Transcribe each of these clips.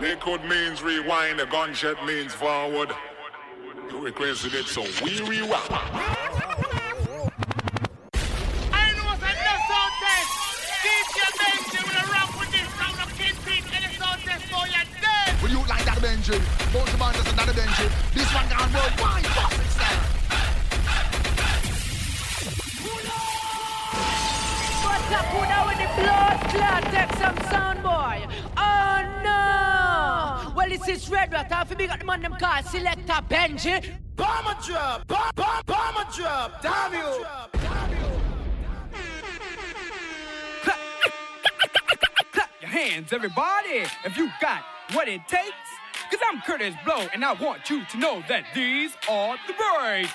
Liquid means rewind, the gunshot means forward. You requested it, so we rewind. Benji. Both of us another Benji. This one gone worldwide. Boss itself. What's up, who with the blood clot? Take some sound boy. This is Red Rat. Half big at the man them call Selector Benji. Bomber drop, bomb, bomb, bomber drop, damn you. Clap your hands, everybody, if you got what it takes. Cause I'm Kurtis Blow, and I want you to know that these are the breaks.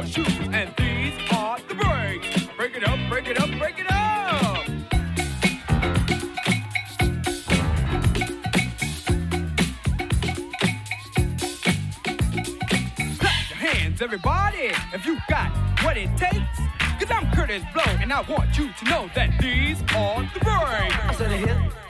And these are the breaks. Break it up, break it up, break it up. Clap your hands, everybody, if you got what it takes. Cause I'm Kurtis Blow, and I want you to know that these are the breaks. I said a the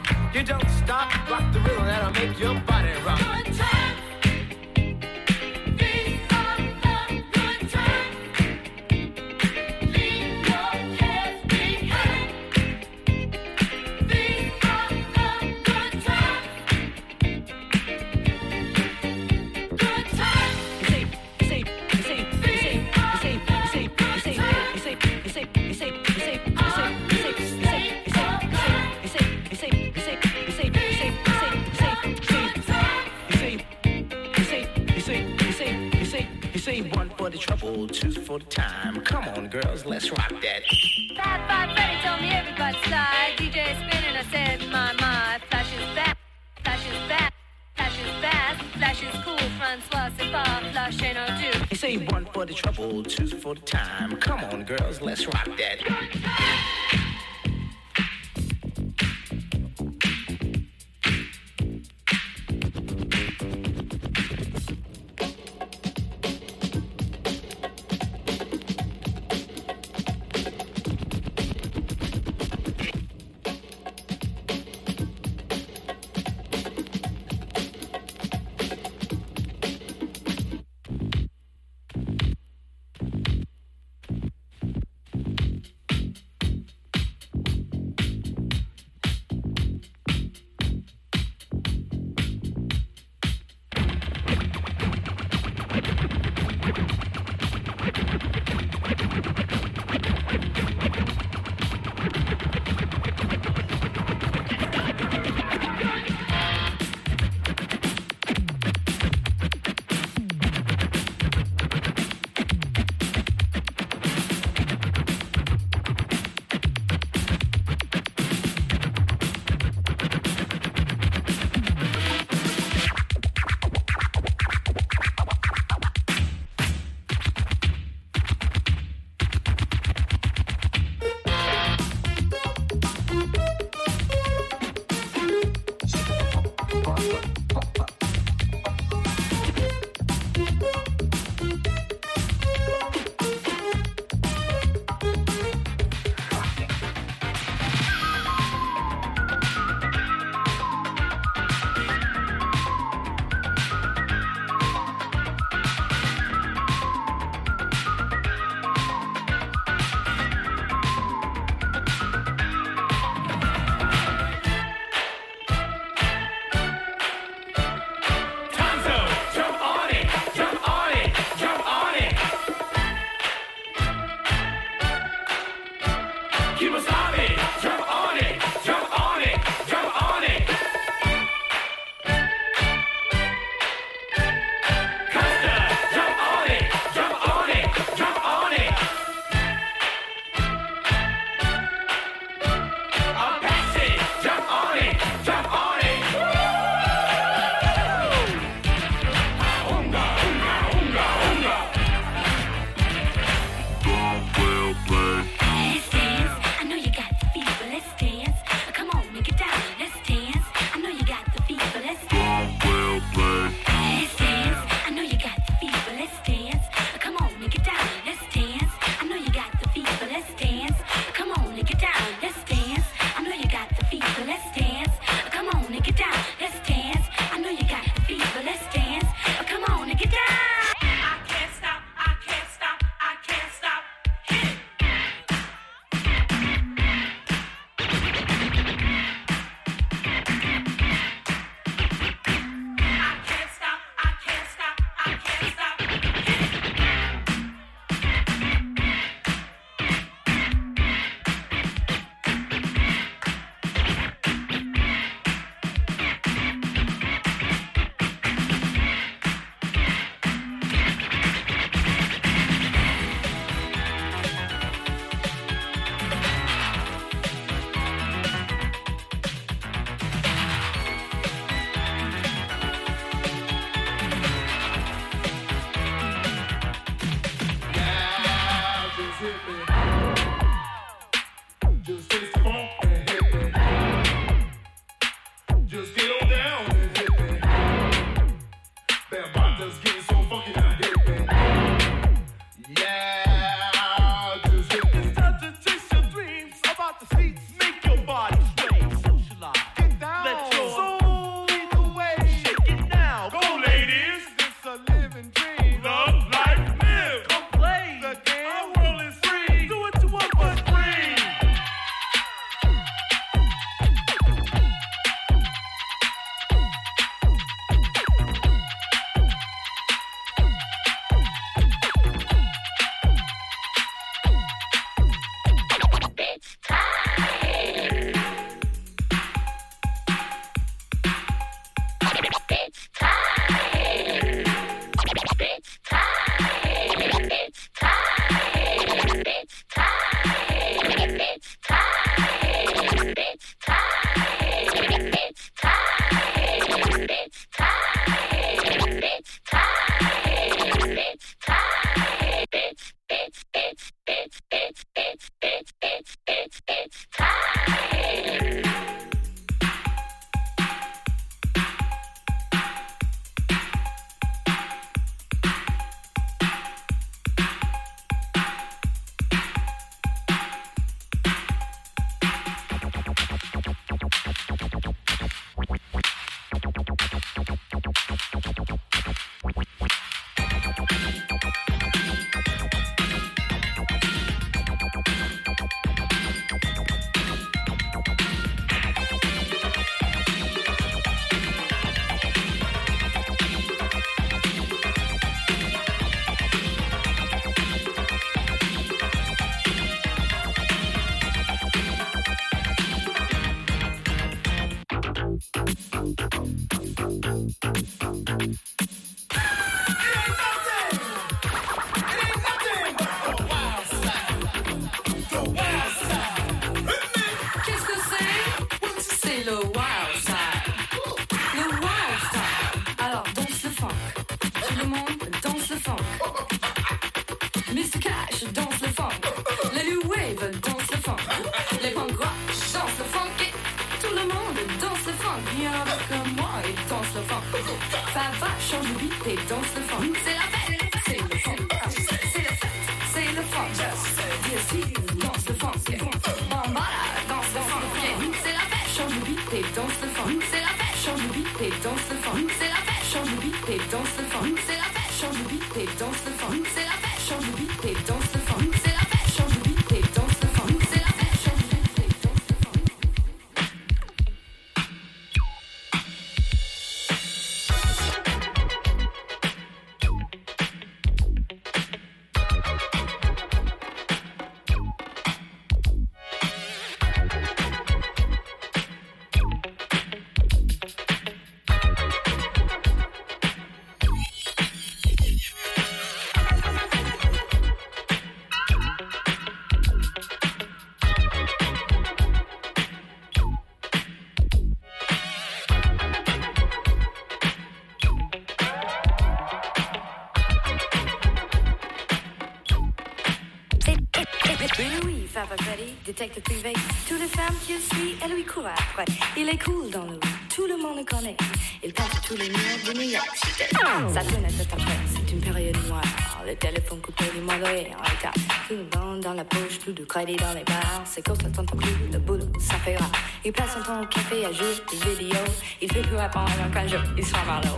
You don't stop, rock the rhythm that'll make your body rock. Good times. The trouble, two for the time. Come on, girls, let's rock that. Five, five, Freddy told me everybody slide. DJ spinning, I said, my, my. Flash is back, flash is back. Flash is fast, flash is cool, Francois, c'est pas, flash ain't no do. They say one for the trouble, two for the time. Come on, girls, let's rock that. détecte privé. Toutes les femmes qu'il suit, elle lui court après. Il est cool dans le tout le monde le connaît. Il passe tous les murs de New York City. Sa tourne est après, c'est une période noire. Le téléphone coupé du mauvais en retard. Tout le monde dans la poche, tout de crédit dans les bars. C'est qu'on s'attend au plus, le boulot, ça fait rare. Il passe son temps au café à jouer des vidéos. Il fait plus apprendre qu'un jeu, il sera marlot.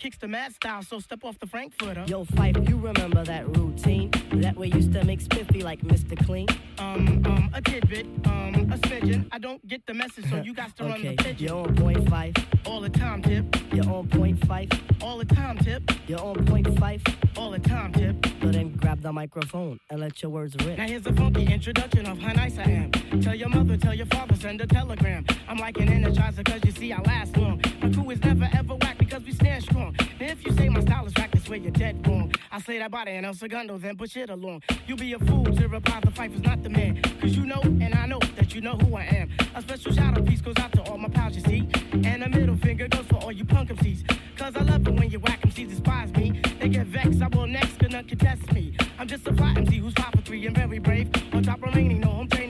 Kicks the mad style, so step off the Frankfurter. Yo, Phife, you remember that routine? That way used to make spiffy like Mr. Clean. Um, um, a tidbit, um, a smidgen. I don't get the message, so you got to run Okay, the pigeon. you're on point five. All the time, tip. You're on point five. All the time, tip. You're on point five. All the time, tip. So then grab the microphone and let your words rip. Now here's a funky introduction of how nice I am. Tell your mother, tell your father, send a telegram. I'm like an energizer cause you see I last long. My crew is never ever whack because we stand strong. Now if you say my style is whack, that's where you're dead wrong. I say that body and El Segundo, then push it along. You be a fool to reply the fight is not the man. Cause you know and I know that you know who I am. A special shout out piece goes out to all my pals you see. And a middle finger goes for all you punk MCs. Cause I love it when you whack MCs despise me. They get vexed, I will next, cause none can test me. I'm just a fly MC who's five for three and very brave. On top remaining, no home training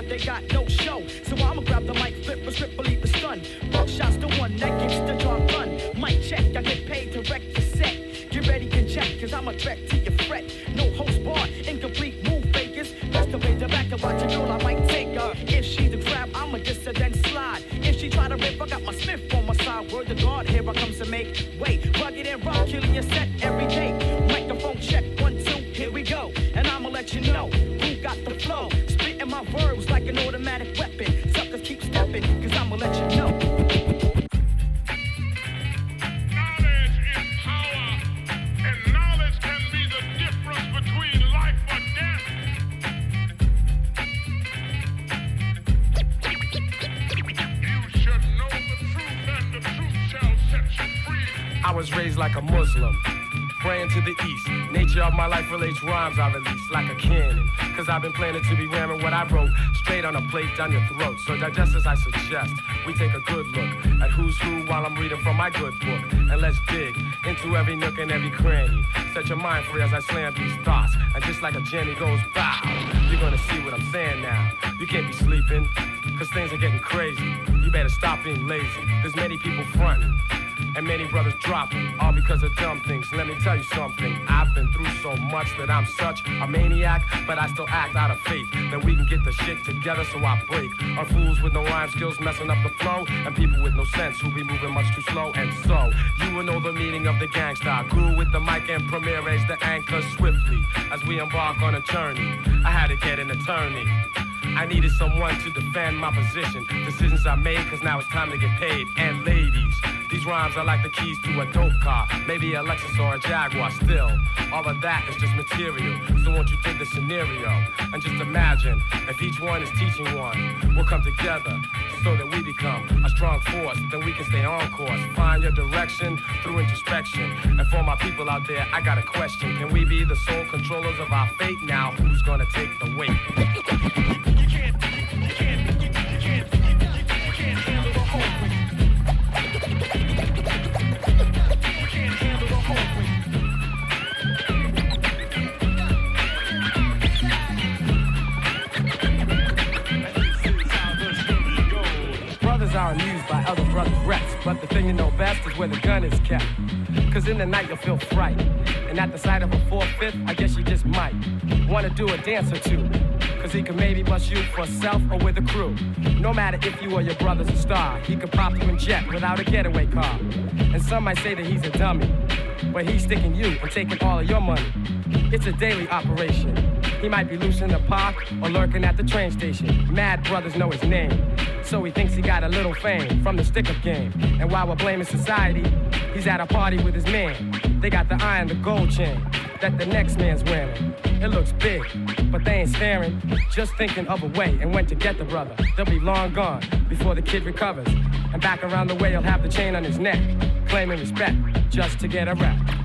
but they got no show. So I'ma grab the mic, flip a strip, believe the stun. Buckshot's the one that gets the job done. Mic check, I get paid to wreck the set. Get ready and check, cause I'm a threat to your fret. No host bar, incomplete move fakers. Best to pay the back and watch a girl, I might take her. If she the grab, I'ma just a then slide. If she try to rip, I got my Smith on my side. Word to God, here I comes to make way. Rugged and rock, killing your set every day. Microphone check, one, two, here we go. And I'ma let you know who got the flow. Spitting my verbs like an automatic weapon. Suckers keep stepping, cause I'ma let you know. Knowledge is power, and knowledge can be the difference between life or death. You should know the truth, and the truth shall set you free. I was raised like a Muslim, praying to the east. Nature of my life relates rhymes I release like a cannon. Cause I've been planning to be ramming what I wrote straight on a plate down your throat. So digest as I suggest, we take a good look at who's who while I'm reading from my good book. And let's dig into every nook and every cranny. Set your mind free as I slam these thoughts. And just like a Jenny goes bow, you're gonna see what I'm saying now. You can't be sleeping, cause things are getting crazy. You better stop being lazy. There's many people fronting and many brothers dropping, all because of dumb things. Let me tell you something. I've been through so much that I'm such a maniac, but I still act out of faith that we can get the shit together. So I break on fools with no rhyme skills messing up the flow, and people with no sense who be moving much too slow. And so you will know the meaning of the gangsta. Guru with the mic and Premier the anchor swiftly as we embark on a journey. I had to get an attorney. I needed someone to defend my position. Decisions I made, cause now it's time to get paid. And ladies, these rhymes are like the keys to a dope car. Maybe a Lexus or a Jaguar. Still, all of that is just material. So won't you take the scenario and just imagine if each one is teaching one, we'll come together so that we become a strong force. Then we can stay on course. Find your direction through introspection. And for my people out there, I got a question. Can we be the sole controllers of our fate? Now, who's gonna take the weight? Are amused by other brothers' reps, but the thing you know best is where the gun is kept. Cause in the night you'll feel fright. And at the sight of a four-fifth, I guess you just might wanna do a dance or two. Cause he can maybe bust you for self or with a crew. No matter if you or your brother's a star, he could pop you in jet without a getaway car. And some might say that he's a dummy, but he's sticking you and taking all of your money. It's a daily operation. He might be loose in the park or lurking at the train station. Mad brothers know his name, so he thinks he got a little fame from the stick-up game. And while we're blaming society, he's at a party with his man. They got the eye and the gold chain that the next man's wearing. It looks big, but they ain't staring, just thinking of a way and when to get the brother. They'll be long gone before the kid recovers. And back around the way, he'll have the chain on his neck, claiming respect just to get a rap.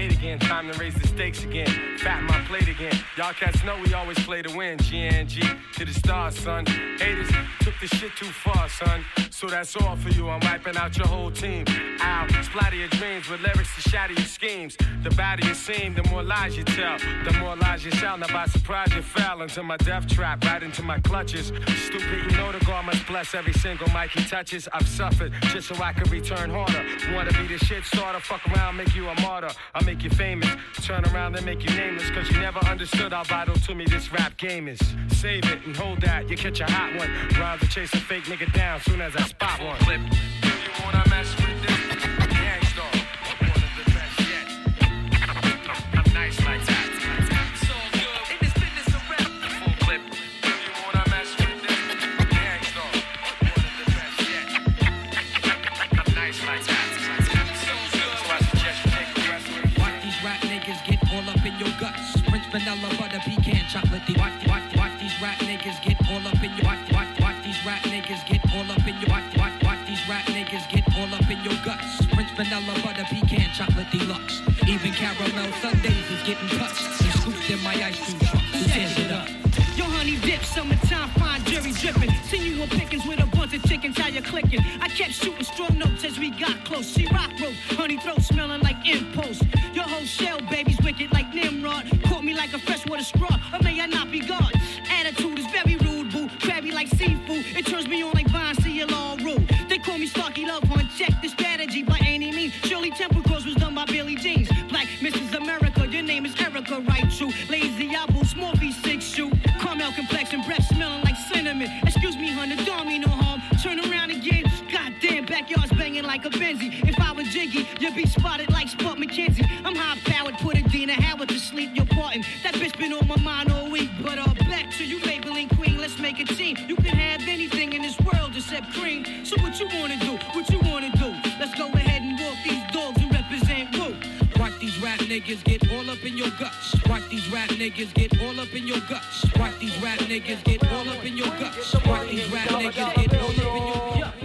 skate again. Time to raise the stakes again. Fat my plate again. Y'all cats know we always play to win. G and G to the stars, son. Haters took the shit too far, son. So that's all for you. I'm wiping out your whole team. Ow, splatter your dreams with lyrics to shatter your schemes. The badder you seem, the more lies you tell. The more lies you sell. Now by surprise you fell into my death trap, right into my clutches. Stupid, you know the God must bless every single mic he touches. I've suffered just so I can return harder. Wanna be the shit starter? Fuck around, make you a martyr. I make you famous. Turn around and make you nameless. Cause you never understood how vital to me this rap game is save it and hold that. You catch a hot one. Rhymes are chasing fake nigga down soon as I spot one. Flip. deluxe. Even caramel Sundays is getting touched and scooped in my ice cream truck. Who it up? Yo, honey dip, summertime, fine jerry dripping. See you on pickings with a bunch of chickens, how you clicking? I kept shooting strong notes as we got close. She rocked. like a Benzie. If I was Jiggy, you'd be spotted like Spuds McKenzie. I'm high powered, put a Dina Howard to sleep, you're parting. That bitch been on my mind all week, but I'll back to you, Maybelline Queen, let's make a team. You can have anything in this world except cream. So what you wanna do? What you wanna do? Let's go ahead and walk these dogs and represent Woo. Watch these rap niggas get all up in your guts. Watch these rap niggas get all up in your guts. Watch these rap niggas get all up in your guts. Watch these rap niggas get all up in your guts.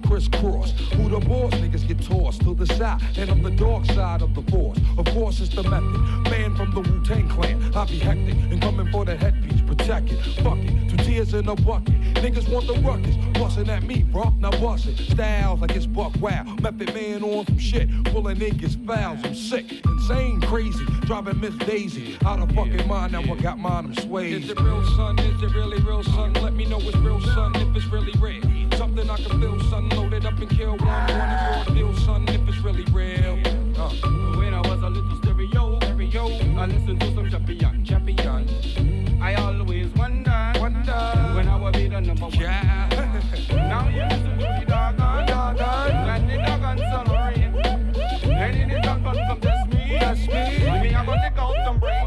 crisscross. Who the boss? Niggas get tossed to the side, and I'm the dark side of the force. Of course, it's the method. Man from the Wu Tang Clan, I be hectic and coming for the headpiece. Protect it, fuck it, two tears in a bucket. Niggas want the ruckus, busting at me, bro. Now bust it. Styles like it's buck wild. Method man on some shit, pulling niggas fouls. I'm sick, insane, crazy, driving Miss Daisy out of fucking mind. Now. I got mine, I'm swayed. Is it real, son? Is it really real, son? Let me know it's real, son. If it's really real, something I can feel, son. Então, sculpt them.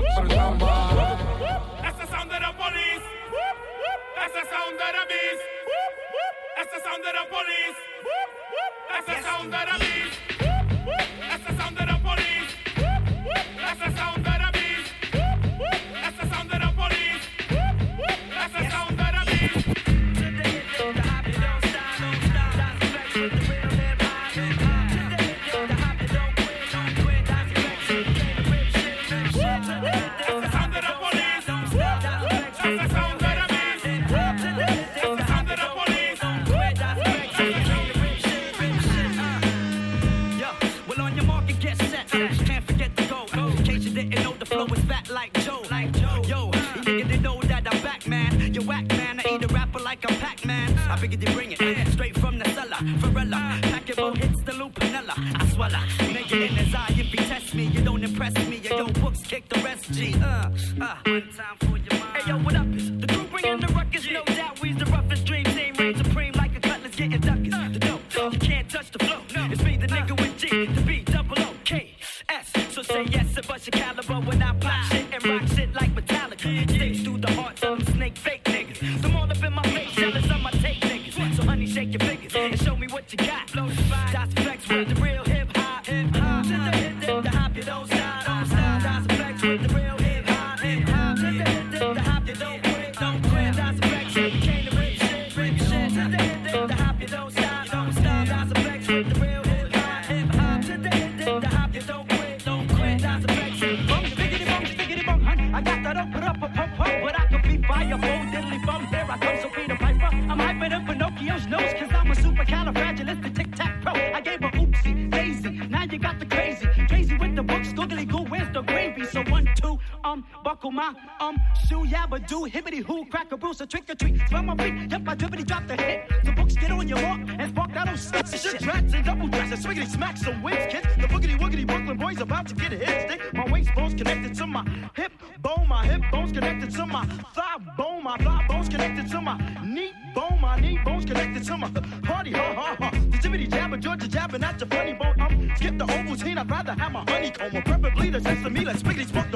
smack some wins, kids. The boogity woogity Brooklyn boy's about to get a hit stick. My waist bone's connected to my hip bone. My hip bone's connected to my thigh bone. My thigh bone's connected to my knee bone. My knee bone's connected to my party. Ha ha ha. The Jimmy jabber, Georgia jabber, that's your funny bone. I'm skip the whole routine. I'd rather have my honeycomb. Preferably the sesame, like spiggity spot.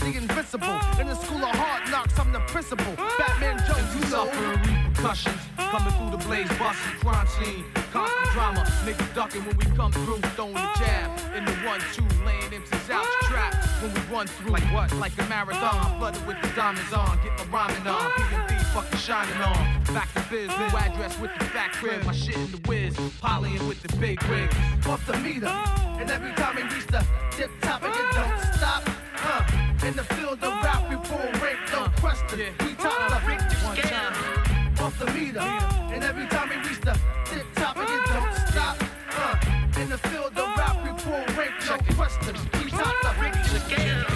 The invincible. In the school of hard knocks, I'm the principal. Batman Joe, you know. Suffering repercussions, coming through the blaze, busting crime scene. Constant drama, niggas ducking when we come through, throwing the jab. In the one, two, laying MC's out trap. When we run through, like what? Like a marathon, flooded with the diamonds on, get my rhyming on. PMD fucking shining on. Back to biz, new address with the fat crib, my shit in the whiz. Polying with the big wig. off the meter. And every time we reach the tip top, it don't stop. Huh. In the field of rap, we pull rank, no question. We top the time. off the meter. And every time we reach the tip top, it don't stop. Huh. In the field of rap, we pull rank, no question. We top the scale.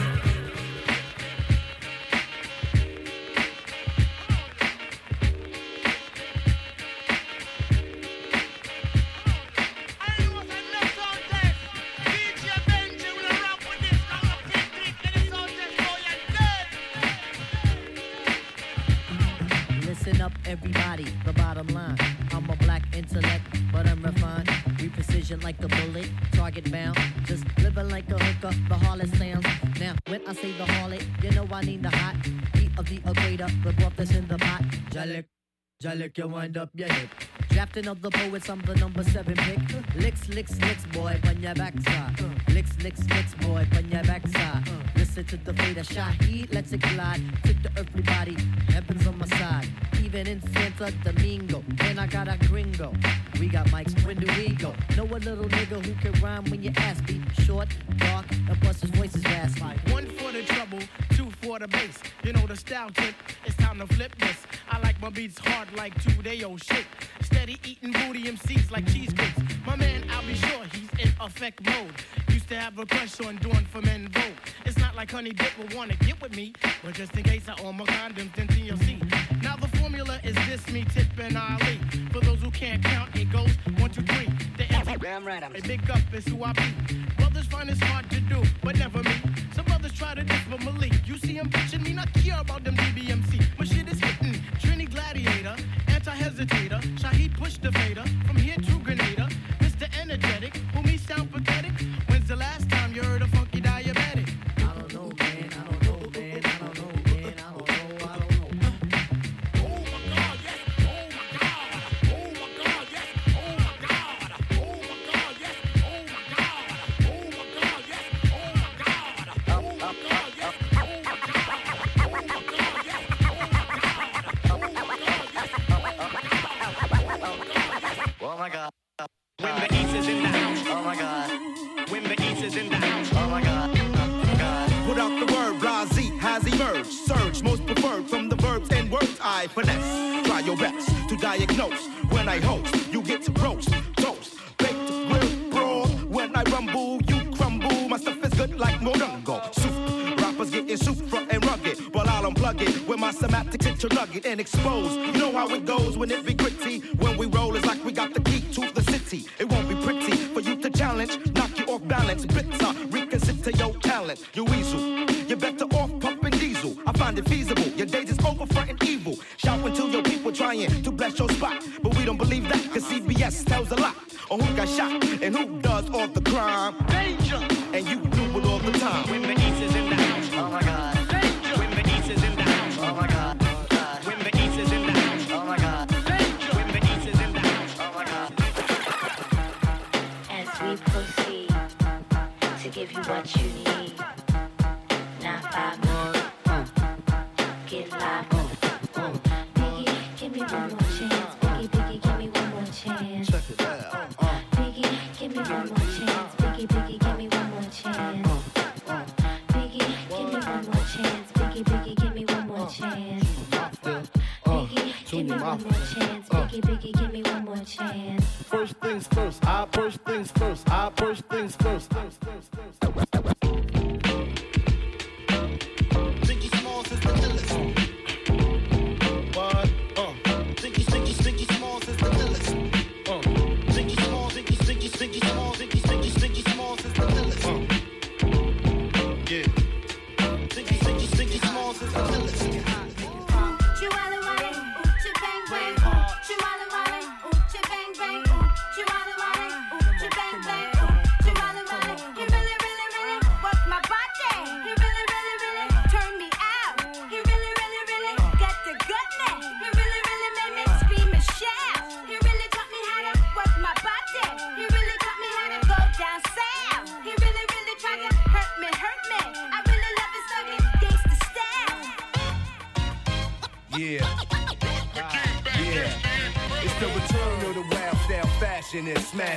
Everybody. The bottom line. I'm a black intellect, but I'm refined. We precision like a bullet, target bound. Just living like a hooker, the harlot sounds. Now, when I say the harlot, you know I need the hot heat of the equator. The broth that's in the pot. Jalik, Jalik, you wind up your hip. Drafting of the poets, I'm the number seven pick. Licks, licks, licks, boy, on your backside. Licks, licks, licks, boy, on your backside. Listen to the fate of Shaheed, let's it glide. Took the earthly body, heaven's on my side. Even in Santo Domingo, and I got a gringo. We got mics, when do we go? Know a little nigga who can rhyme when you ask me. Short, dark, and plus his voice is raspy. One for the trouble, for the bass. You know the style tip, it's time to flip this. I like my beats hard like two day old shit. Steady eating booty MCs like cheesecakes. My man, I'll be sure he's in effect mode. Used to have a crush on Dawn from En Vogue. It's not like Honey Dip will wanna get with me, but just in case I own my condoms, then TLC. Now the formula is this, me, Tip, and Ali. For those who can't count, it goes one, two, three. The MC, Damn right, I'm a big up is who I be. Brothers find it's hard to do, but never me. Some brothers try to diss but Malik. You see him pitching me, not care about them DBMC. My shit is hitting. Trini Gladiator, anti-hesitator. Shaheed push the fader. From here best to diagnose. When I host, you get to roast, toast, baked, grilled, broad. When I rumble, you crumble. My stuff is good like Morongo. Soup, rappers getting soup front and rugged. While I'll unplug it with my semantics hit your nugget and expose. You know how it goes when it be gritty. When we roll, it's like we got the key to the city. It won't be pretty for you to challenge, knock you off balance. Bitter, reconsider your talent. You tells a lot on who got shot and who does all the crime. Danger!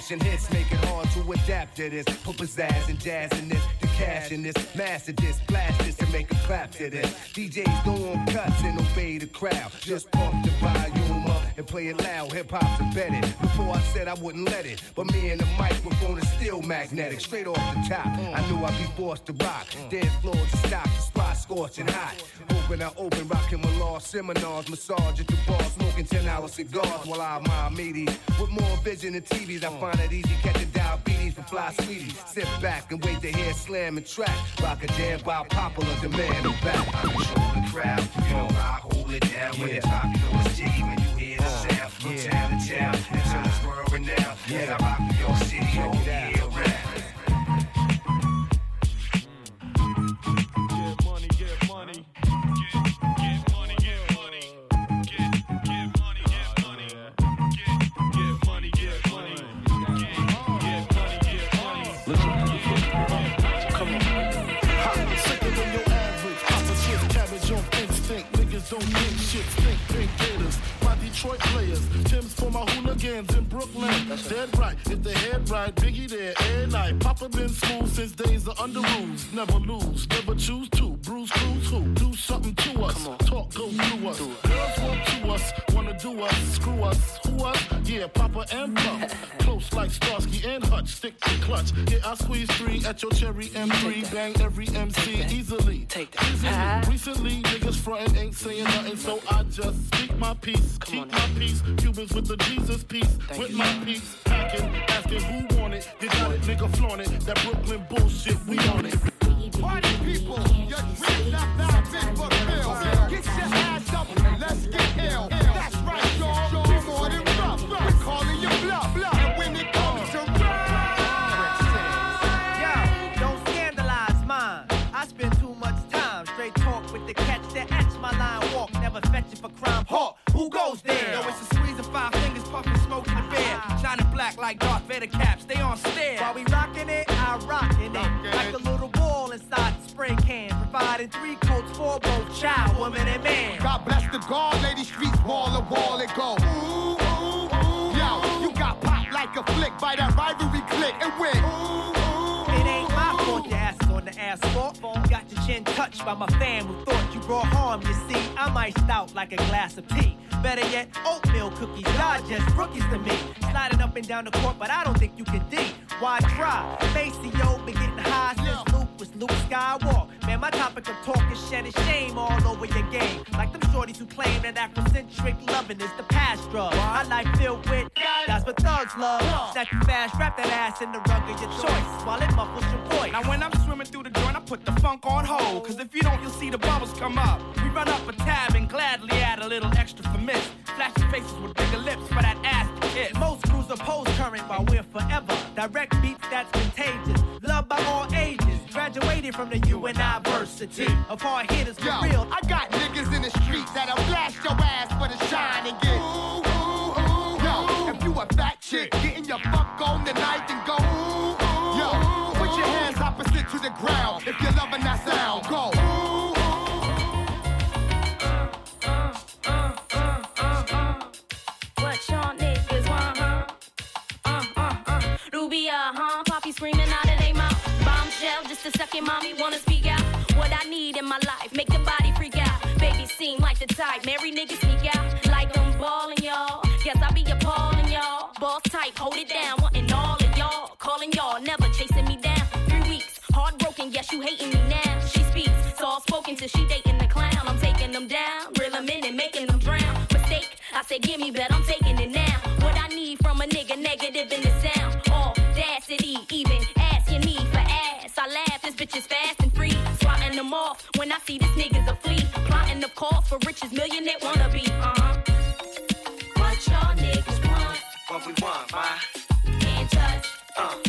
Smashing hits, make it hard to adapt to this. Put pizzazz and jazz in this. The cash in this. Master this. Blast this and make a clap to this. DJs go on cuts and obey the crowd. Just pump and play it loud. Hip hop's embedded. Before I said I wouldn't let it. But me and the microphone is still magnetic. Straight off the top. I knew I'd be forced to rock. Dance floors to stop. The spot scorching hot. Open, I open, rocking my law seminars. Massage at the bar, smoking 10 hour cigars while I mind meaties. With more vision than TVs, I find it easy catching diabetes for fly sweeties. Sit back and wait to hear slam and track. Rock a jam while popular demand I'm back. I control the crowd, you know I hold it down. When it's pop, you know it's jiggy when you hear the sound. From town to town, until it's world renowned. Yeah, rock your city all year in Brooklyn. Dead right. If the head right, Biggie there every night. Papa been smooth since days of Underoos. Never lose, never choose to. Bruise, cruise, who? Do something to us. Talk, go through us. Do us, screw us, who us? Yeah, Papa and Pump. Close like Starsky and Hutch, stick to clutch. Yeah, I squeeze three at your cherry M3. Bang every MC easily. Take that. Easily. Recently, niggas frontin' ain't saying nothing, so I just speak my peace. Keep my peace. Cubans with the Jesus piece. with my peace. Packing, asking who want it. You got it, nigga, flaunt it. That Brooklyn bullshit, we on it. Party people, you're dreaming up now, big book bill. Get your ass up let's get ill. It for crime. Hawk, who goes there? Yo, it's a squeeze of five fingers, puffing smoke in the bear. Shining black like Darth Vader caps, Stay on stare. While we rocking it, I rockin' it. Like a little ball inside the spray can. Providing three coats for both child, woman, and man. God bless the guard, lady streets wall to wall it go. Ooh, ooh, ooh. Yo, you got popped like a flick by that rivalry click and win. Touched by my fam who thought you brought harm. You see, I'm iced out like a glass of tea. Better yet, oatmeal cookies. Y'all just rookies to me. Sliding up and down the court, but I don't think you can D. Why try? Maceo getting high Luke was Luke Skywalker. Man, my topic of talk is shedding shame all over your game. Like them shorties who claim that Afrocentric loving is the past drug. My life filled with that's what thugs love. Snatch you fast, wrap that ass in the rug of your choice while it muffles your voice. Now when I'm swimming through the joint, I put the funk on hold. Cause if you don't, you'll see the bubbles come up. We run up a tab and gladly add a little extra for miss. Flashing faces with bigger lips for that ass to kiss. Most crews oppose current while we're forever. Direct beats that's contagious. Loved by all ages. Graduated from the university of hard hitters for Yo, real. I got niggas in the streets that'll blast your ass for the shine and get. Ooh, ooh, ooh, Yo, if you a fat chick, getting your fuck on tonight A second, mommy wanna speak out. What I need in my life, make the body freak out. Baby seem like the type, marry niggas sneak out. Like I'm ballin', y'all. Guess I be appallin', y'all. Boss type, hold it down, wanting all of y'all. Calling y'all, never chasing me down. Three weeks, heartbroken, yes, you hating me now. She speaks, soft spoken till she dating the clown. I'm taking them down, reel them in and making them drown. Mistake, I said, give me, bet I'm taking it now. Them off when I see this nigga's a flea. Plotting the call for riches, millionaire wanna be. Uh huh. What y'all niggas want? What we want, why? Can't touch. Uh,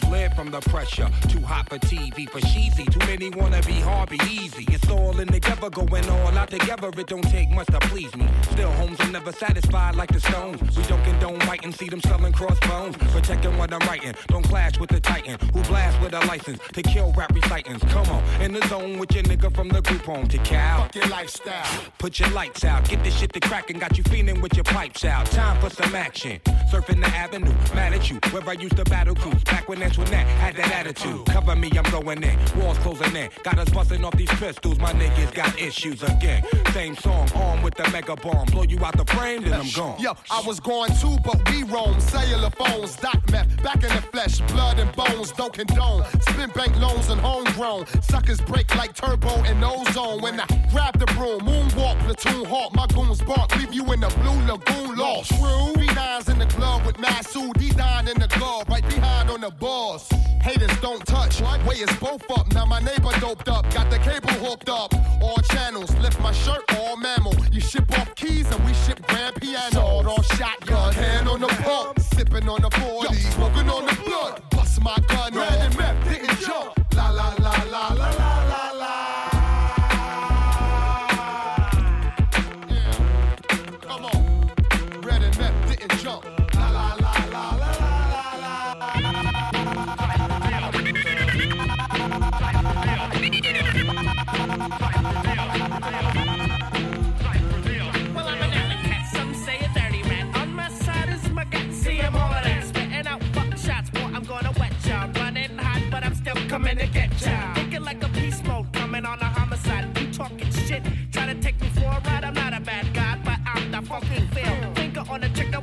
pop, about to blow his lid from the pressure. Too hot for TV, for cheesy. Too many wanna be hard, be easy. It's all in together, going all out together. It don't take much to please me. Still, homes are never satisfied like the Stones. We don't condone biting, see them selling crossbones. Protecting what I'm writing, don't clash with the Titan who blast with a license to kill rap recitants. Come on, in the zone with your nigga from the group home to Cal. Fuck your lifestyle. Put your lights out, get this shit to crackin', got you feeling with your pipes out. Time for some action. Surfing the avenue, mad at you, where I used to battle cruise. Back when Antoinette had that attitude. Cover me, I'm going in. Walls closing in. Got us busting off these pistols, my niggas got issues again. Same song, armed with the mega bomb. Blow you out the frame, then I'm gone. Yo, I was going too, but we roam. Cellular phones, dot meth, back in the flesh, blood and bones, don't condone. Spin bank loans and homegrown. Suckers break like turbo and ozone. When I grab the broom, moonwalk, platoon hawk, my goons bark, leave you in the blue lagoon lost. True. B9's in the club with Masood, D9 in the glove, right behind on the boss. Haters don't touch, way is both up. Now my neighbor doped up, got the cable hooked up. All channels, lift my shirt, all mammal. You ship off keys and we ship grand piano. Sword off shotgun, hand on the pump, sipping on the 40, smoking on the blood. Bust my gun, red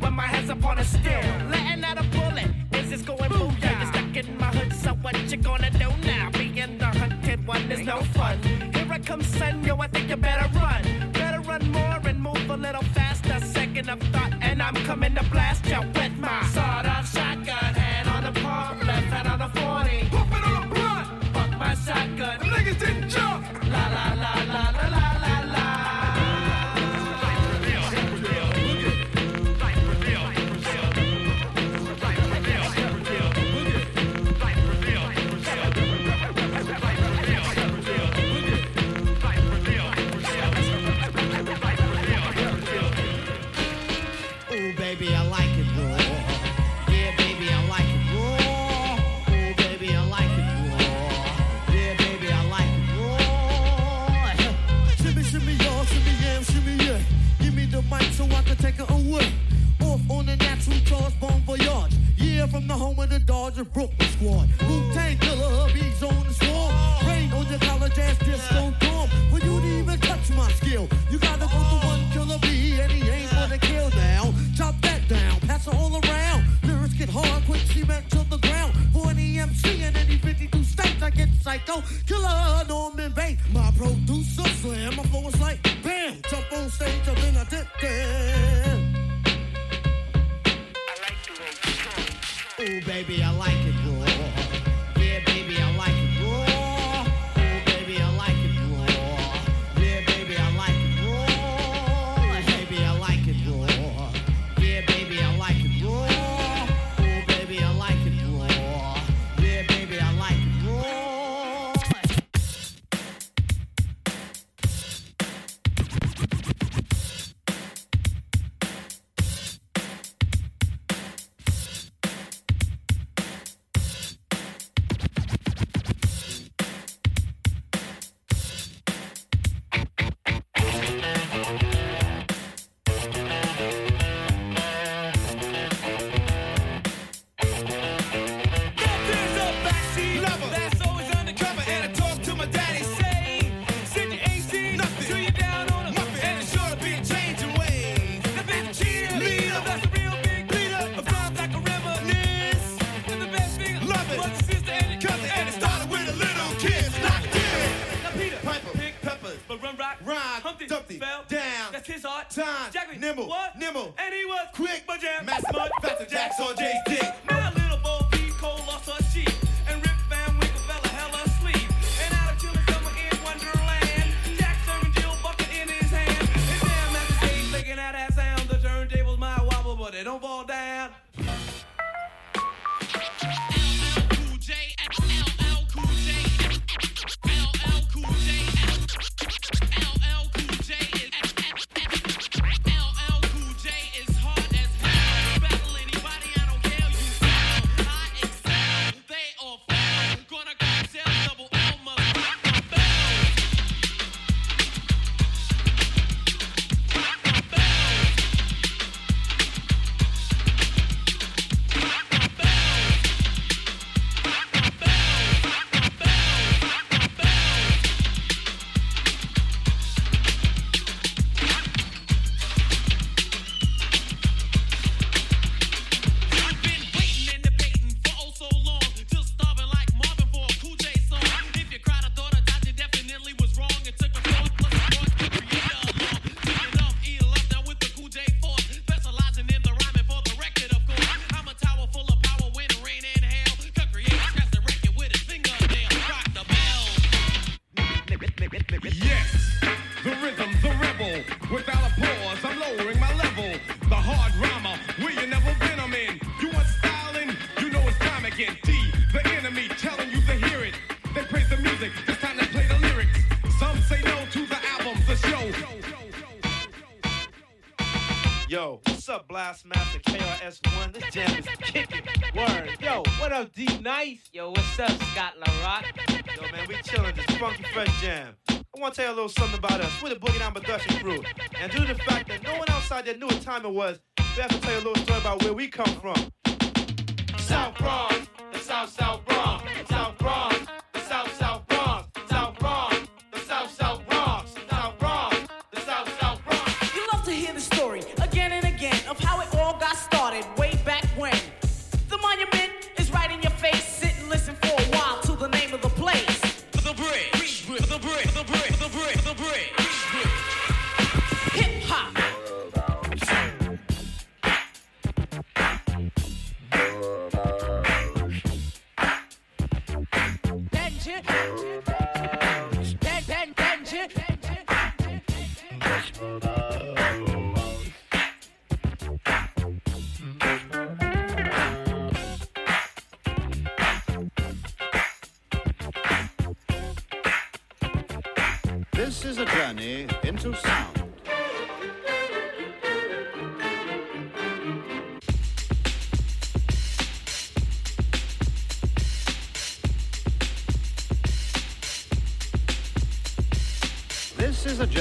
with my hands upon a steel. Letting out a bullet, This is this going booyah? You're stuck in my hood, so what you gonna do now? Being the hunted one is no fun. Here I come, son, yo, I think you better run. Better run more and move a little faster. Second of thought, and I'm coming to blast you with my sawed-off it away. Off on a natural charge, bon voyage. Yeah, from the home of the Dodger Brooklyn squad. Wu Tang killer, bees on the swarm. Rain on your college ass disco dorm. For you didn't even touch my skill, you gotta go to one killer bee, and he ain't gonna kill now. Chop that down, pass it all around. Lyrics get hard, quick cement to the ground. For any MC in any 52 states, I get psycho. Little something about us. We're the Boogie Down Production crew. And due to the fact that no one outside there knew what time it was, we have to tell you a little story about where we come from. South Bronx, the South South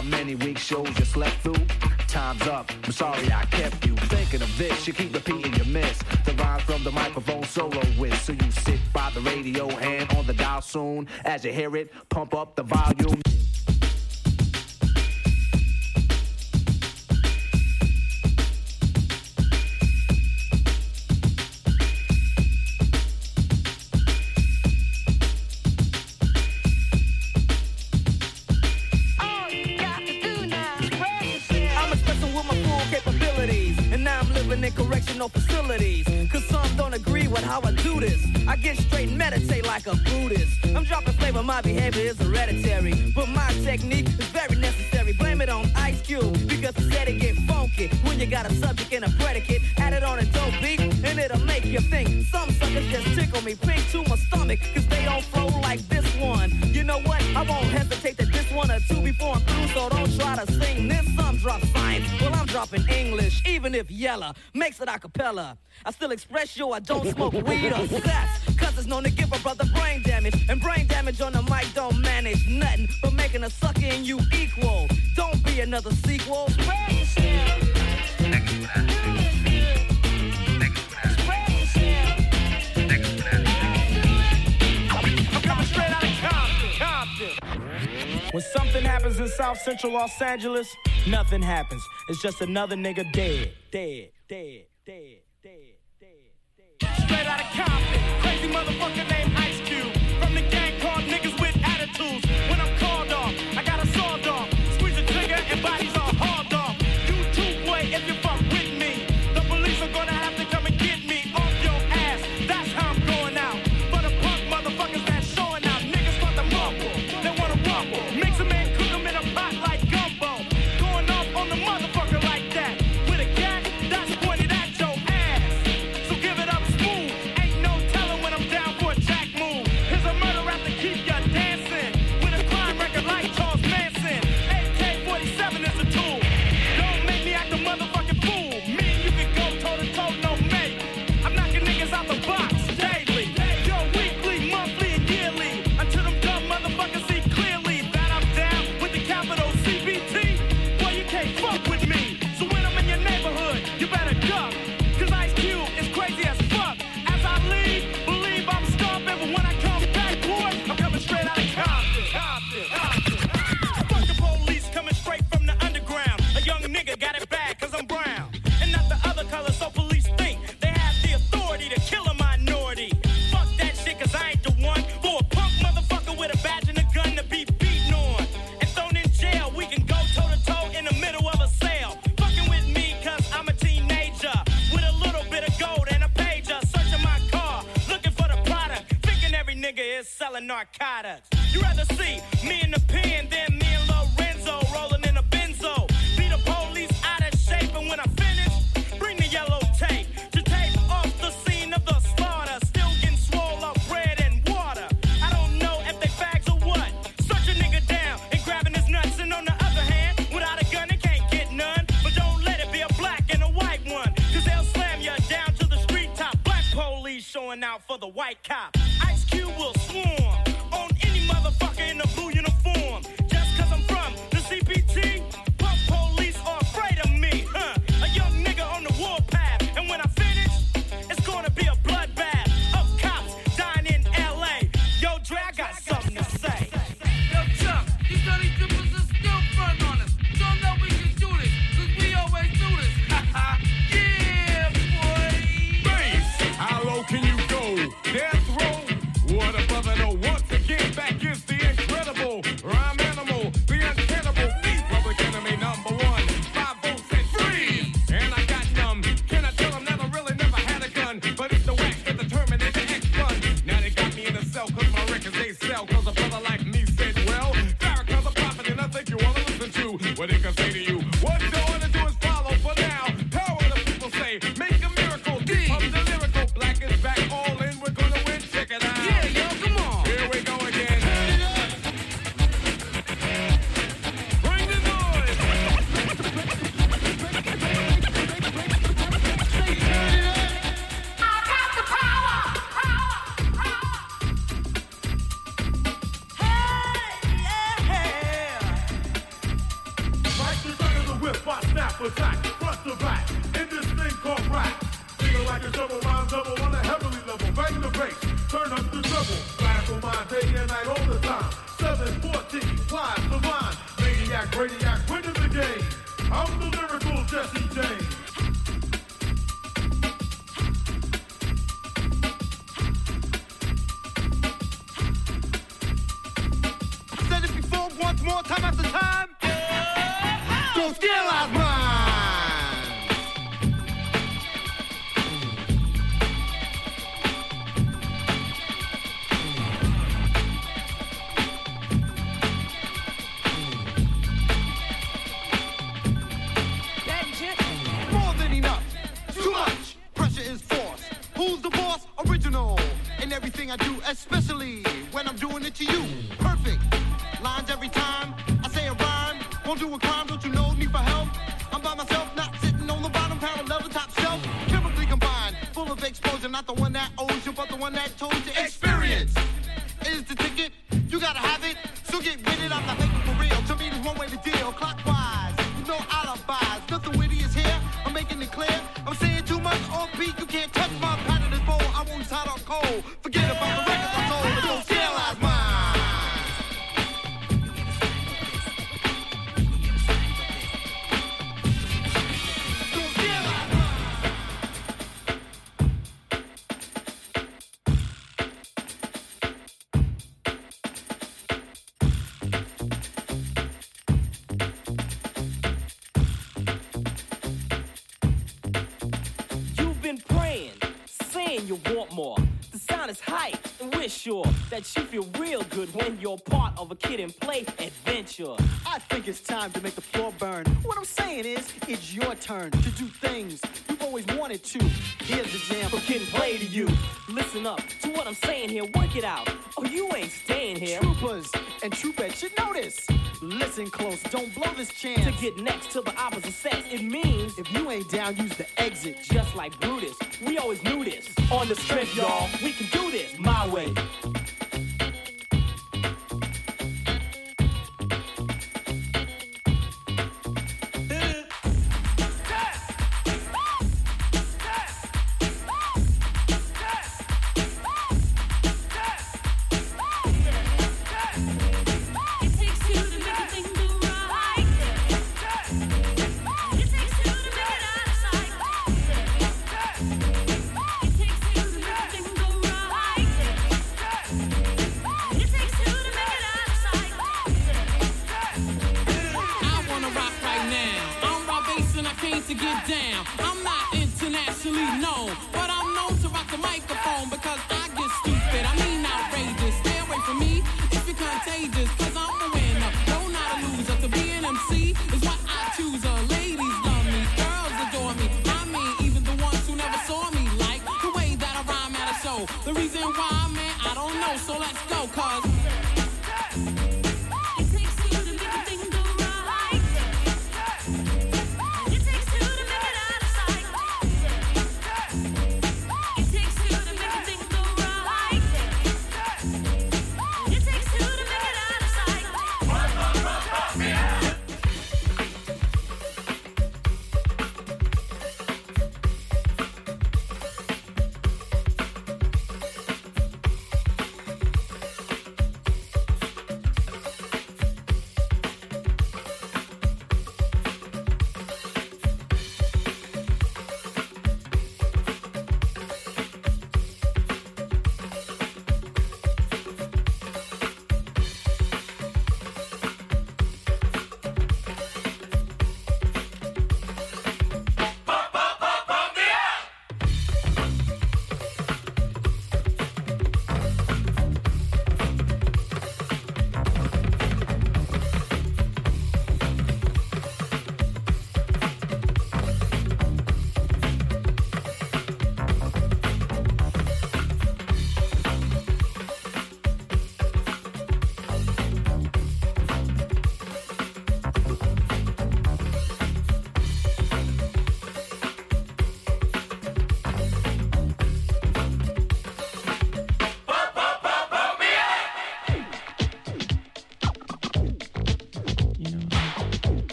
How many week shows you slept through. Time's up. I'm sorry I kept you thinking of this. You keep repeating your miss. The rhyme from the microphone solo with. So you sit by the radio, hand on the dial soon. As you hear it, pump up the volume. Like a Buddhist. I'm dropping flavor, my behavior is hereditary. But my technique is very necessary. Blame it on Ice Cube. Because he said it get funky. When you got a subject and a predicate, add it on a dope beat, and it'll make you think. Some suckers just tickle me pink to my stomach. Cause they don't flow like this one. You know what? I won't hesitate to this one or two before I'm through. So don't try to sing this. Some drop science. Well, dropping English. Even if yella makes it a cappella. I still express yo, I don't smoke weed or sex. Cause it's known to give a brother brain damage. And brain damage on the mic don't manage nothing but making a sucker in you equal. Don't be another sequel. When something happens in South Central Los Angeles, nothing happens. It's just another nigga dead, dead, dead, dead, dead, dead. Straight out of Compton, crazy motherfucker named narcotics. You rather see me in the pen than boss original in everything I do, especially when I'm doing it to you. Perfect lines every time I say a rhyme. Won't do a crime, don't you know? Need for help? I'm by myself, not sitting on the bottom, parallel the top shelf. Chemically combined, full of explosion, not the one that owes you, but the one that told you.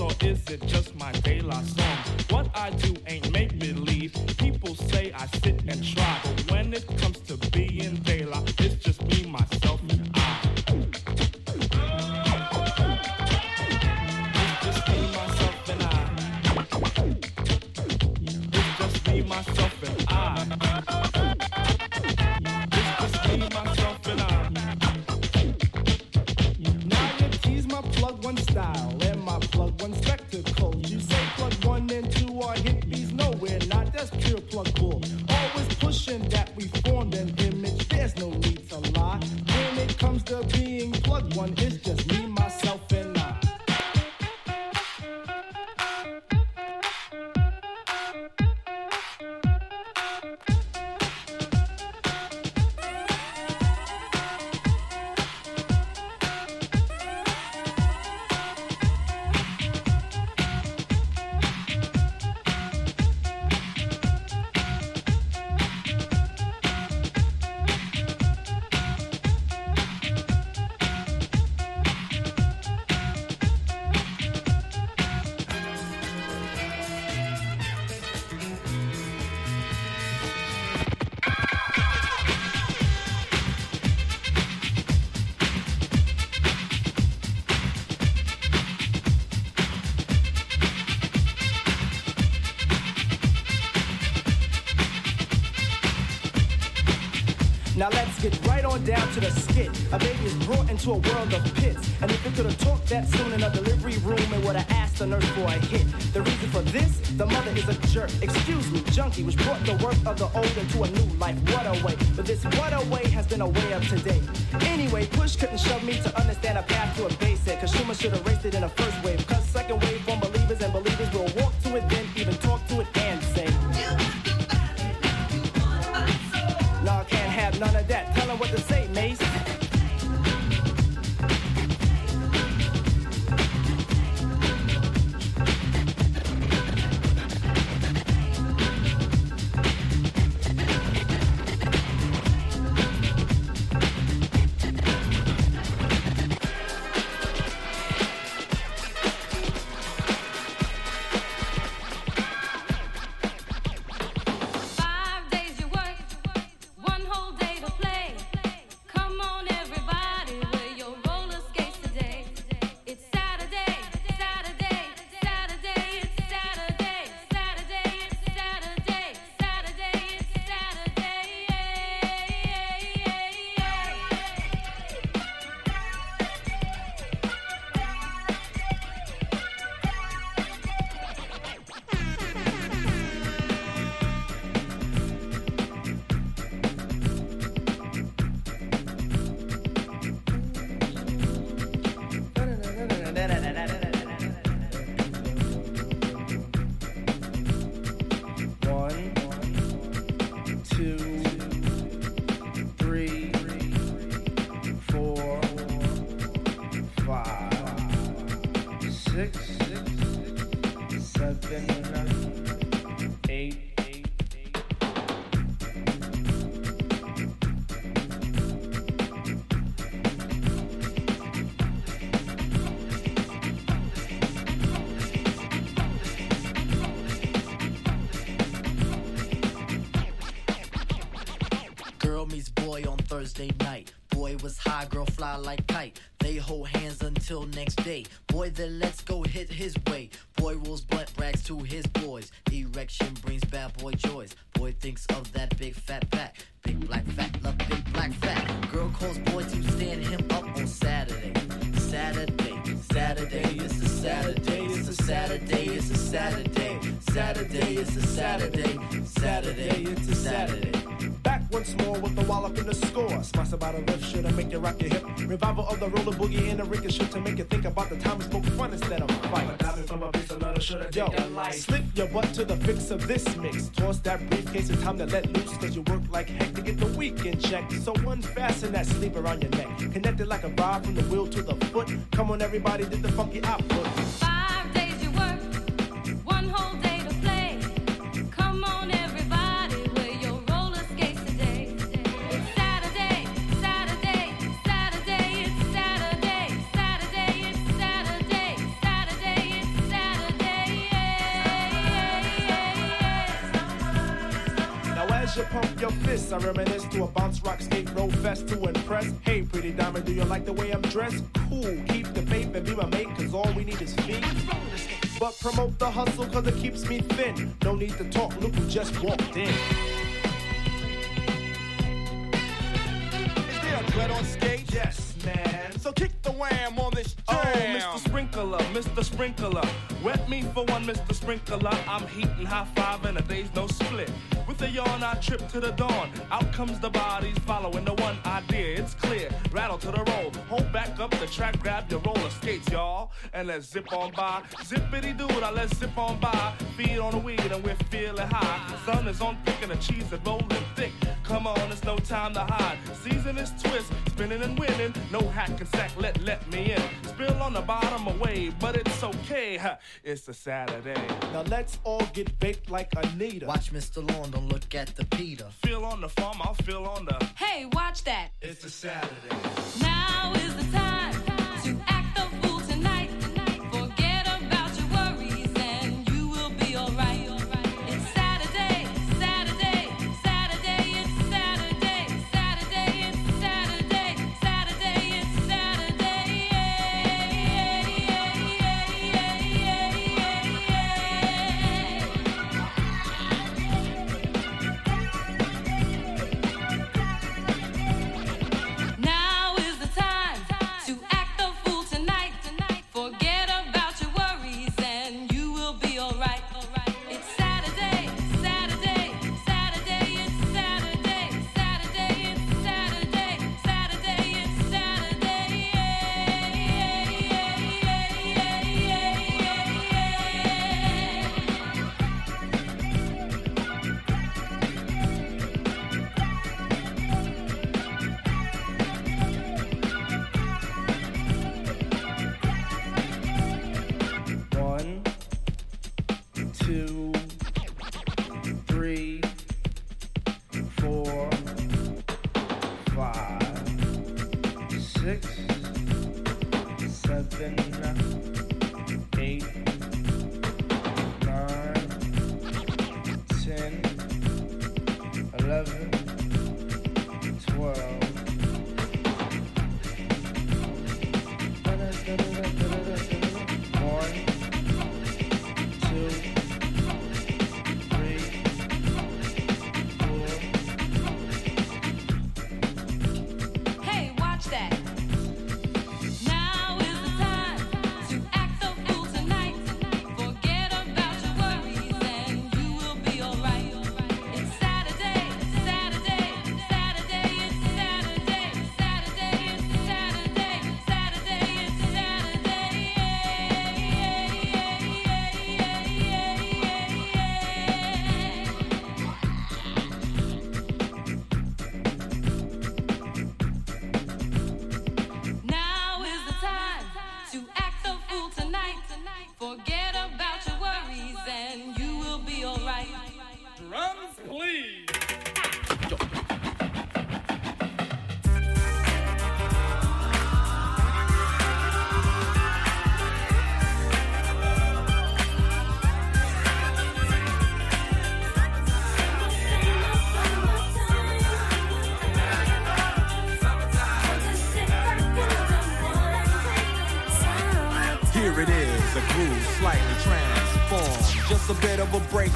Or is it just down to the skit. A baby is brought into a world of pits. And if it could have talked that soon in a delivery room, it would have asked the nurse for a hit. The reason for this, the mother is a jerk. Excuse me, junkie, which brought the work of the old into a new life. What a way. But this what a way has been a way of today. Anyway, push couldn't shove me to understand a path to a basic. Schumer should have raced it in the first wave. Cause second wave from believers and believers will hands until next day. Boy then let's go hit his way. Boy rolls blunt rags to his boys. Erection brings bad boy joys. Boy thinks of that big fat pack. Big black fat, love big black fat. Girl calls boy to stand him up on Saturday. Saturday, Saturday, it's a Saturday, it's a Saturday, it's a Saturday. Saturday, it's a Saturday, Saturday, it's a Saturday. Back once more with the wallop in the score. Smash about a lift should make you rock your hip. Revival of the roller boogie and the ricochet to make you think about the time we spoke fun instead of fight. from a piece of metal should Yo, slip your butt to the fix of this mix. Toss that briefcase, it's time to let loose. Cause you work like heck to get the weekend check. So unfasten that sleeve around your neck. Connected like a rod from the wheel to the foot. Come on, everybody, did the funky output. You pump your fists, I reminisce to a bounce rock skate roll fest to impress. Hey, pretty diamond, do you like the way I'm dressed? Cool, keep the faith and be my mate, cause all we need is feet. But promote the hustle cause it keeps me thin. No need to talk, look who just walked in. Is there a dread on stage? Yes, man. So kick the wham on this oh, jam. Oh. Mr. Sprinkler, Mr. Sprinkler. Wet me for one, Mr. Sprinkler. I'm heating high five and a day's no split. With a yawn, I trip to the dawn. Out comes the bodies following the one idea. It's clear. Rattle to the roll. Hold back up the track, grab your roller skates, y'all. And let's zip on by. Zippity doo now let's zip on by. Feed on the weed and we're feeling high. Sun is on thick and the cheese is rolling thick. Come on, it's no time to hide. Season is twist, spinning and winning. No hack and sack, let let me in. Spill on the bottom away, but it's okay. huh, It's a Saturday. Now let's all get baked like Anita. Watch Mr. Lawn, don't look at the Peter. Feel on the farm, I'll feel on the. Hey, watch that. It's a Saturday. Now is the time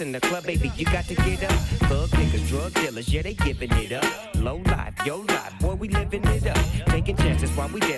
In the club, baby, you got to get up. Thug niggas, drug dealers, yeah, they giving it up. Low life, yo life, boy, we living it up. Taking chances while we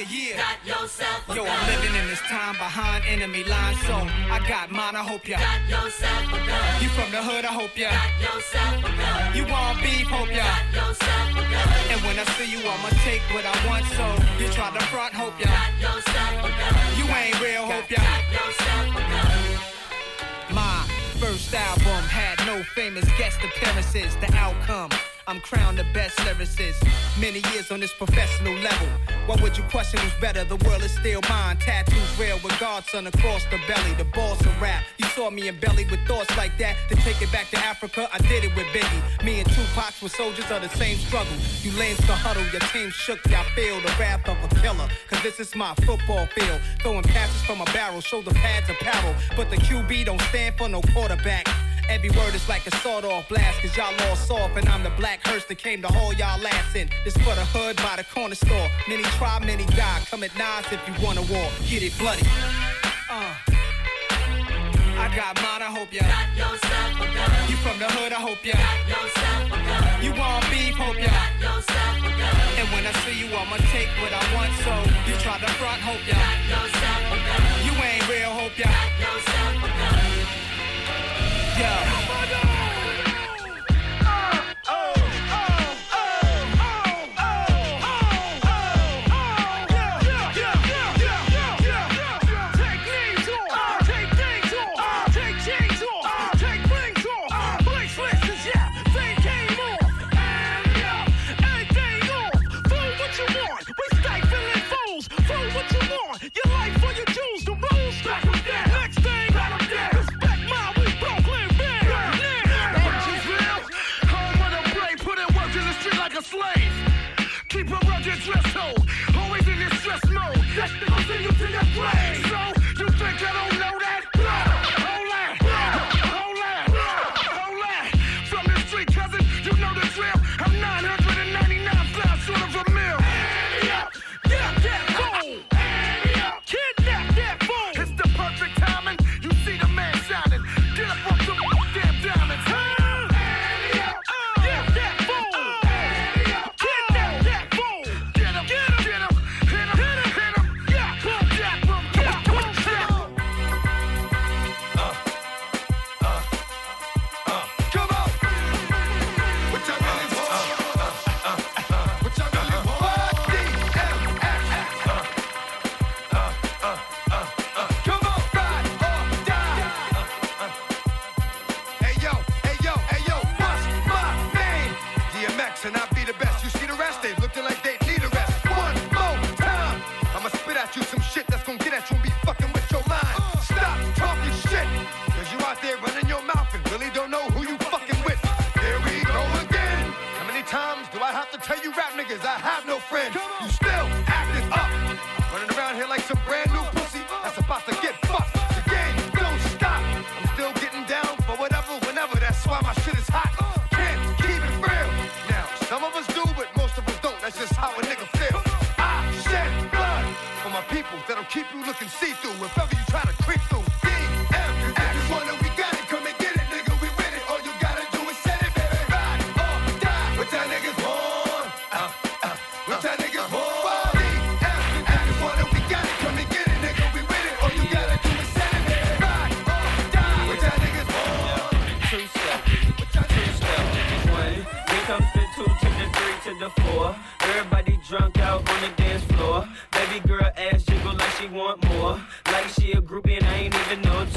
Yeah, yeah. Got yourself a Yo, gun. I'm living in this time behind enemy lines, so I got mine, I hope ya. Got yourself a gun. You from the hood, I hope ya. Got yourself a gun. You want beef, hope ya. Got yourself a gun. And when I see you, I'ma take what I want, so you try to front, hope ya. Got yourself a gun. You ain't real, hope ya. Got yourself a gun. My first album had no famous guest appearances. The outcome, I'm crowned the best lyricist. Many years on this professional level. What would you question who's better? The world is still mine. Tattoos real with Godson across the belly. The boss of rap. You saw me in belly with thoughts like that. To take it back to Africa, I did it with Biggie. Me and Tupac were soldiers of the same struggle. You lames to huddle, your team shook, y'all feel the wrath of a killer. Cause this is my football field. Throwing passes from a barrel, shoulder pads apparel. But the QB don't stand for no quarterback. Every word is like a sawed off blast, cause y'all all soft, and I'm the black hearse that came to haul y'all ass in. This for the hood by the corner store. Many try, many die. Come at Nas if you wanna war. Get it bloody. Uh. I got mine, I hope ya. Got yourself a gun. You from the hood, I hope ya. Got yourself a gun. You want beef, hope ya. Got yourself a gun. And when I see you, I'ma take what I want, so you try to front, hope ya. Got yourself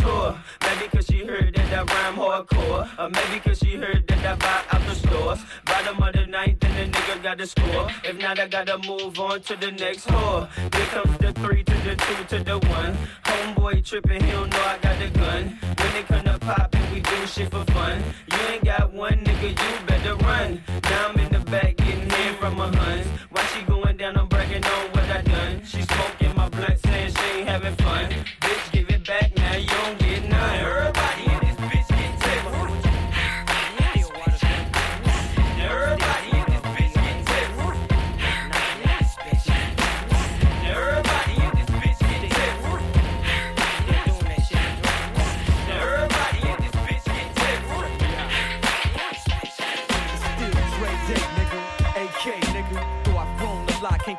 tour. Maybe cause she heard that I rhyme hardcore. Or maybe cause she heard that I buy out the stores. Bottom of the ninth and the nigga got to score. If not, I gotta move on to the next whore. Here comes the three to the two to the one. Homeboy tripping, he don't know I got the gun. When they come to poppin', we do shit for fun. You ain't got one nigga, you better run. Now I'm in the back getting head from my huns. While she going down, I'm bragging on what I done. She smoking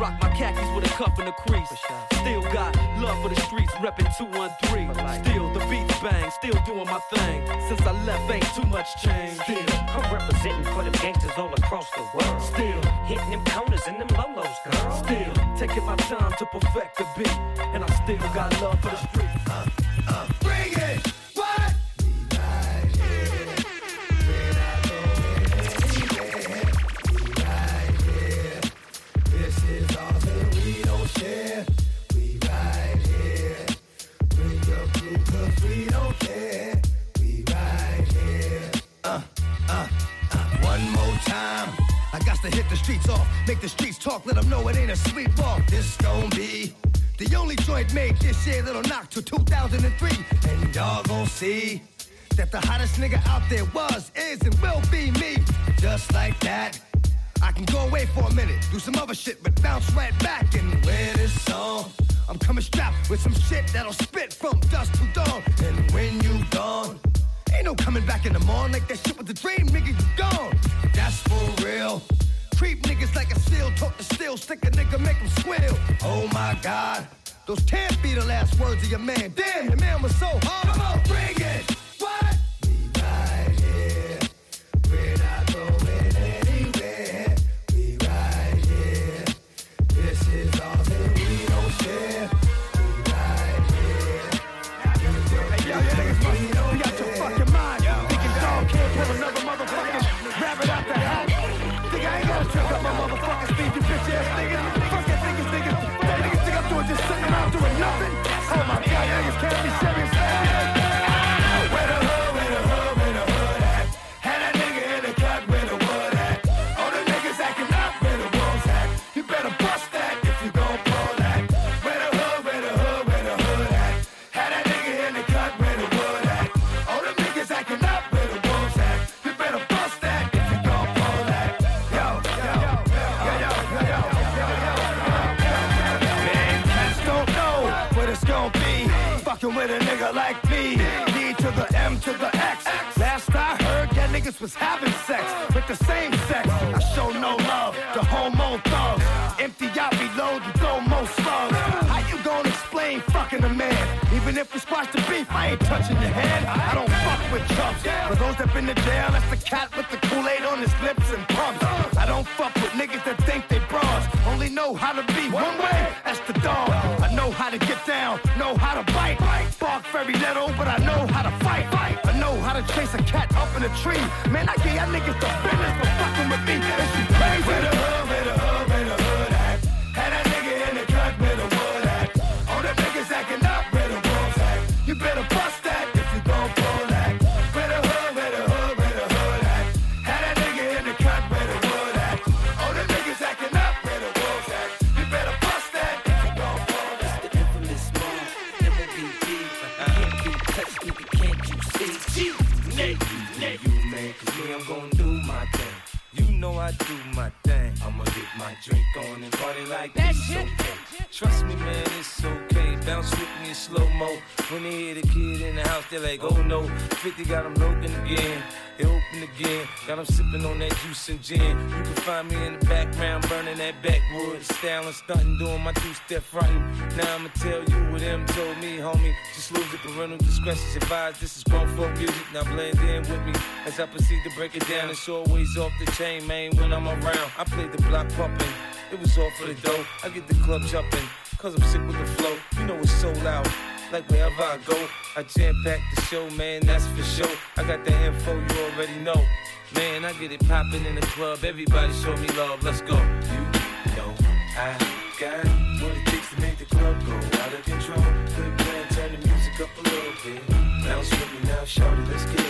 rock my khakis with a cuff and a crease. Still got love for the streets, reppin' 213. Still the beats bang, still doing my thing. Since I left, ain't too much change. Still, I'm representing for them gangsters all across the world. Still hitting them corners and them lolos, girl. Still taking my time to perfect the beat. And I still got love for the streets. Uh, uh, one more time. I got to hit the streets off, make the streets talk, let them know it ain't a sweet walk. This gon' be the only joint made this year that'll knock to 2003. And y'all gon' see that the hottest nigga out there was, is, and will be me. Just like that. I can go away for a minute, do some other shit, but bounce right back and wear this song. I'm coming strapped with some shit that'll spit from dusk to dawn. And when you gone, ain't no coming back in the morning like that shit was a dream, nigga, you gone. That's for real. Creep niggas like a seal, talk to steel, stick a nigga, make him squeal. Oh my god, those can't be the last words of your man. Damn, your man was so hard. Come on, bring it. What? 50 like, oh no, 50 got them open again. It open again, got them sipping on that juice and gin. You can find me in the background, burning that backwood. Styling, stunting, doing my two-step frontin'. Now I'ma tell you what them told me, homie. Just lose it, parental discretion's advised. This is grown folk music, now blend in with me. As I proceed to break it down, it's always off the chain, man, when I'm around. I play the block pumping, it was all for the dough. I get the club jumping, cause I'm sick with the flow. You know it's so loud, like wherever I go. I jam pack the show, man, that's for sure. I got the info you already know. Man, I get it popping in the club. Everybody show me love. Let's go. You know I got what it takes to make the club go out of control. Good plan, turn the music up a little bit. Bounce with me now, shout it, let's get it.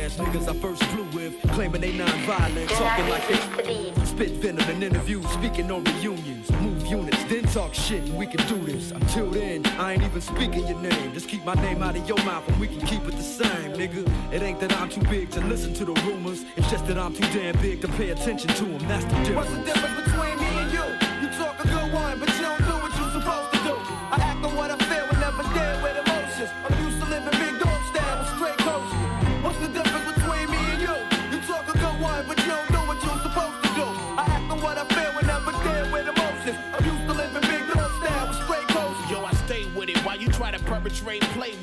ass niggas I first flew with, claiming they non-violent, talking like they spit venom in interviews, speaking on reunions, move units, then talk shit, and we can do this. Until then, I ain't even speaking your name. Just keep my name out of your mouth, and we can keep it the same, nigga. It ain't that I'm too big to listen to the rumors, it's just that I'm too damn big to pay attention to them. That's the difference. What's the difference between me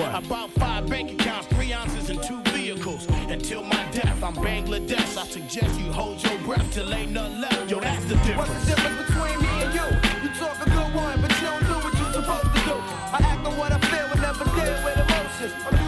About five bank accounts, three ounces, and two vehicles. Until my death, I'm Bangladesh. I suggest you hold your breath till ain't nothing left. Yo, that's the difference. What's the difference between me and you? You talk a good one, but you don't do what you're supposed to do. I act on what I feel and never deal with emotions. I'm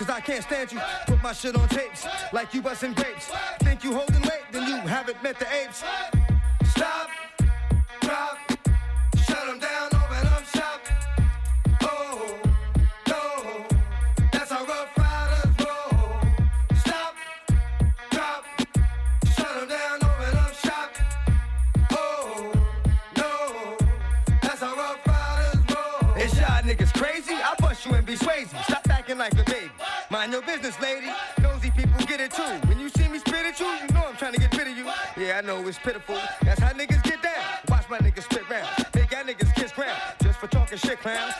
cause I can't stand you. Put my shit on tapes, like you busting grapes. Think you holding late, then you haven't met the apes. Stop, drop, shut them down, open up shop. Oh, no, that's how Ruff Ryders roll. Stop, drop, shut them down, open up shop. Oh, no, that's how Ruff Ryders roll. It's y'all niggas crazy, I bust you and be swayzy. Stop acting like a bitch business, lady. Nosy people get it too. When you see me spit at you, you know I'm trying to get rid of you. Yeah, I know it's pitiful. That's how niggas get down. Watch my niggas spit round. Make y'all niggas kiss ground. Just for talking shit, clowns.